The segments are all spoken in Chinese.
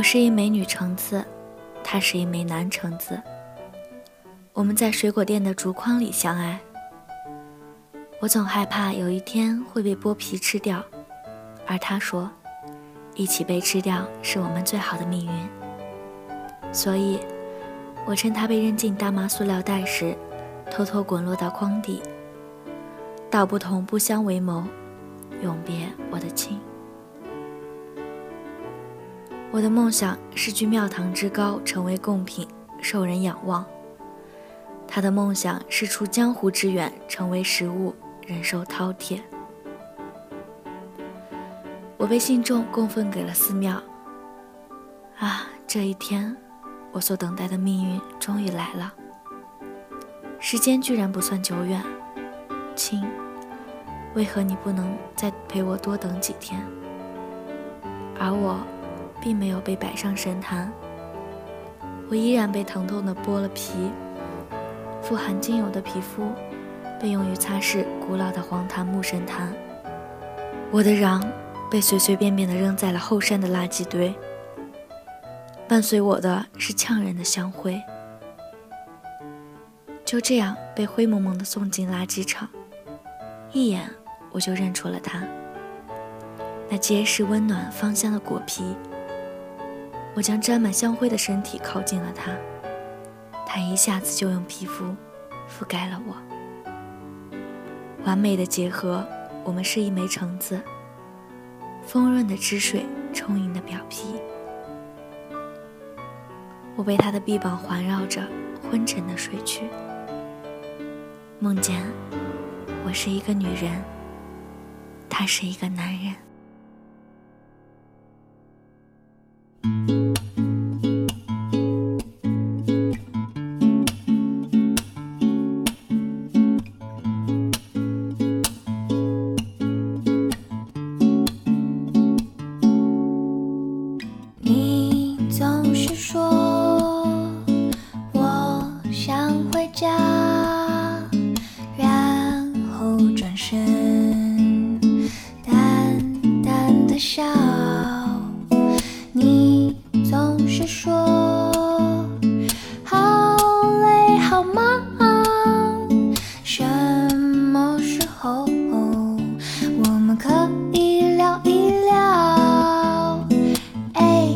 我是一枚女橙子，他是一枚男橙子。我们在水果店的竹筐里相爱。我总害怕有一天会被剥皮吃掉，而他说，一起被吃掉是我们最好的命运。所以，我趁他被扔进大麻塑料袋时，偷偷滚落到筐底。道不同不相为谋，永别我的亲。我的梦想是居庙堂之高，成为贡品，受人仰望。他的梦想是出江湖之远，成为食物，忍受饕餮。我被信众供奉给了寺庙。啊，这一天，我所等待的命运终于来了。时间居然不算久远，亲，为何你不能再陪我多等几天？而我。并没有被摆上神坛，我依然被疼痛的剥了皮。富含精油的皮肤被用于擦拭古老的黄檀木神坛，我的瓤被随随便便的扔在了后山的垃圾堆。伴随我的是呛人的香灰，就这样被灰蒙蒙的送进垃圾场。一眼我就认出了它，那结实温暖芳香的果皮。我将沾满香灰的身体靠近了他，他一下子就用皮肤覆盖了我。完美的结合，我们是一枚橙子，丰润的汁水，充盈的表皮。我被他的臂膀环绕着，昏沉的睡去，梦见我是一个女人，他是一个男人。说好累好忙，什么时候我们可以聊一聊？哎，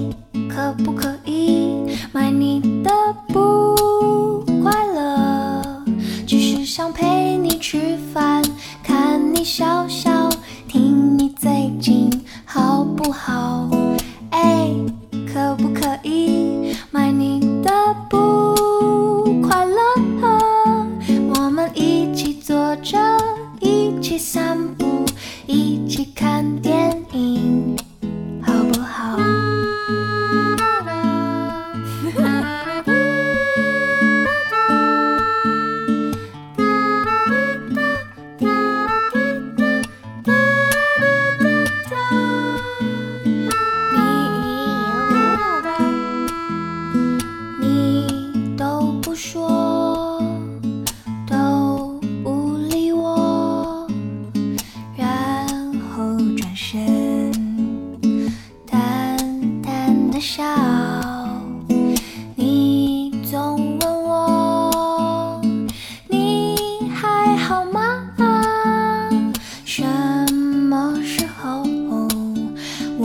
可不可以买你的不快乐？只是想陪你吃饭，看你笑笑，听你最近好不好？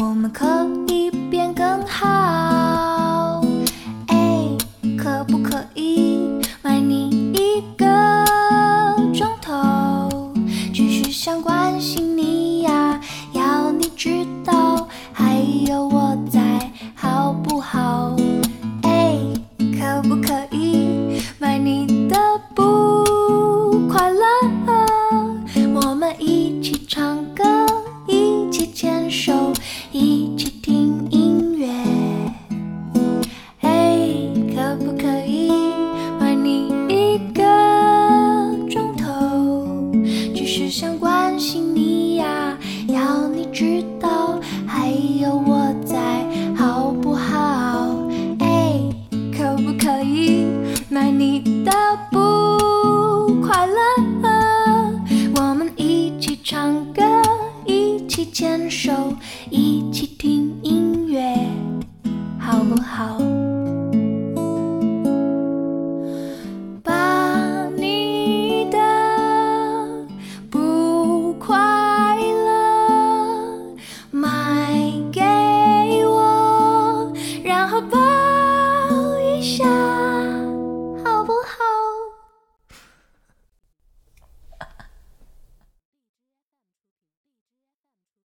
我们可以变更好，哎，可不可以买你一个钟头，只是想关心你。一起